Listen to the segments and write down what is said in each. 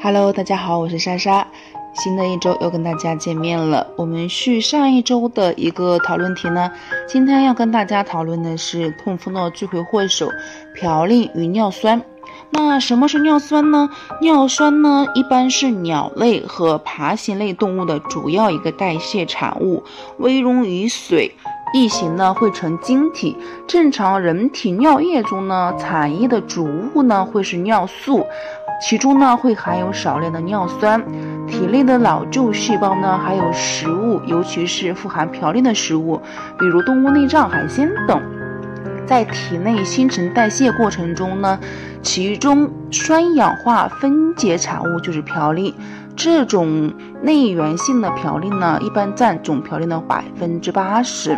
Hello，大家好，我是莎莎。新的一周又跟大家见面了。我们续上一周的一个讨论题呢，今天要跟大家讨论的是痛风的罪魁祸首——嘌呤与尿酸。那什么是尿酸呢？尿酸呢，一般是鸟类和爬行类动物的主要一个代谢产物，微溶于水，异形呢会成晶体。正常人体尿液中呢，产液的主物呢会是尿素。其中呢会含有少量的尿酸，体内的老旧细胞呢还有食物，尤其是富含嘌呤的食物，比如动物内脏、海鲜等，在体内新陈代谢过程中呢，其中酸氧化分解产物就是嘌呤，这种内源性的嘌呤呢一般占总嘌呤的百分之八十，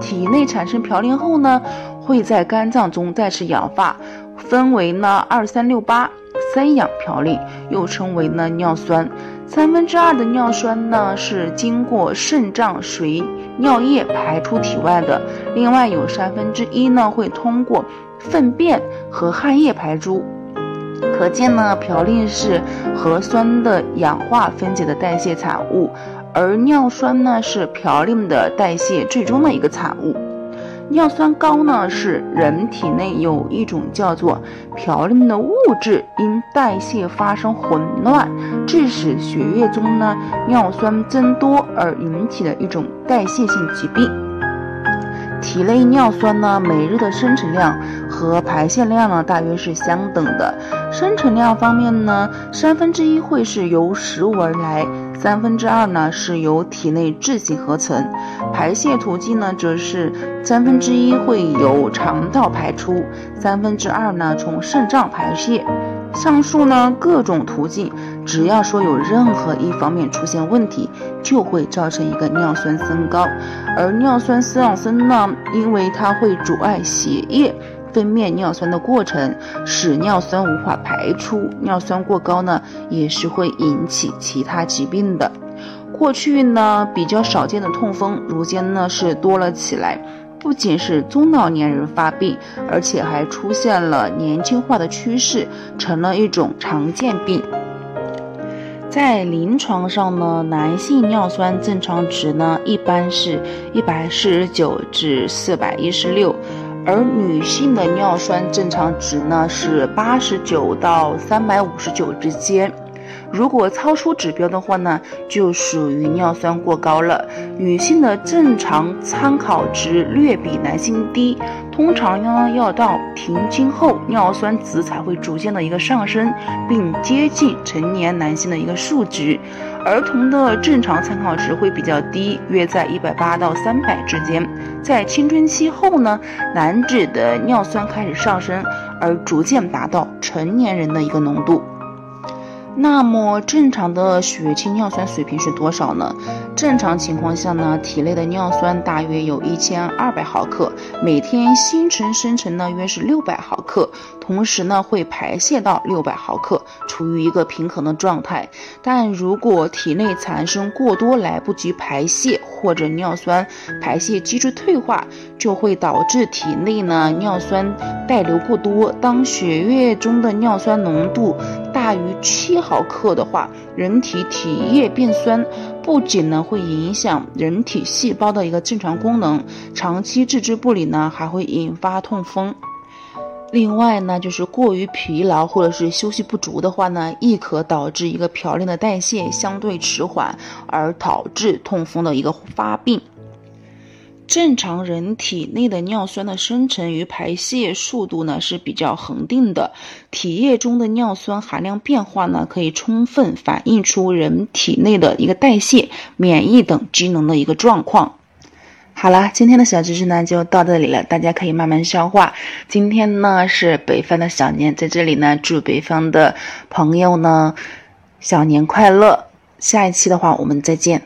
体内产生嘌呤后呢会在肝脏中再次氧化，分为呢二三六八。三氧嘌呤又称为呢尿酸，三分之二的尿酸呢是经过肾脏随尿液排出体外的，另外有三分之一呢会通过粪便和汗液排出。可见呢嘌呤是核酸的氧化分解的代谢产物，而尿酸呢是嘌呤的代谢最终的一个产物。尿酸高呢，是人体内有一种叫做嘌呤的物质因代谢发生混乱，致使血液中呢尿酸增多而引起的一种代谢性疾病。体内尿酸呢每日的生成量和排泄量呢大约是相等的。生成量方面呢，三分之一会是由食物而来。三分之二呢是由体内自行合成，排泄途径呢则是三分之一会由肠道排出，三分之二呢从肾脏排泄。上述呢各种途径，只要说有任何一方面出现问题，就会造成一个尿酸升高。而尿酸上升呢，因为它会阻碍血液。分泌尿酸的过程使尿酸无法排出，尿酸过高呢，也是会引起其他疾病的。过去呢比较少见的痛风，如今呢是多了起来。不仅是中老年人发病，而且还出现了年轻化的趋势，成了一种常见病。在临床上呢，男性尿酸正常值呢一般是一百四十九至四百一十六。而女性的尿酸正常值呢是八十九到三百五十九之间。如果超出指标的话呢，就属于尿酸过高了。女性的正常参考值略比男性低，通常呢要到停经后，尿酸值才会逐渐的一个上升，并接近成年男性的一个数值。儿童的正常参考值会比较低，约在一百八到三百之间。在青春期后呢，男子的尿酸开始上升，而逐渐达到成年人的一个浓度。那么正常的血清尿酸水平是多少呢？正常情况下呢，体内的尿酸大约有一千二百毫克，每天新陈生成呢约是六百毫克，同时呢会排泄到六百毫克，处于一个平衡的状态。但如果体内产生过多来不及排泄，或者尿酸排泄机制退化，就会导致体内呢尿酸带流过多。当血液中的尿酸浓度大于七毫克的话，人体体液变酸，不仅呢会影响人体细胞的一个正常功能，长期置之不理呢，还会引发痛风。另外呢，就是过于疲劳或者是休息不足的话呢，亦可导致一个嘌呤的代谢相对迟缓，而导致痛风的一个发病。正常人体内的尿酸的生成与排泄速度呢是比较恒定的，体液中的尿酸含量变化呢可以充分反映出人体内的一个代谢、免疫等机能的一个状况。好了，今天的小知识呢就到这里了，大家可以慢慢消化。今天呢是北方的小年，在这里呢祝北方的朋友呢小年快乐。下一期的话，我们再见。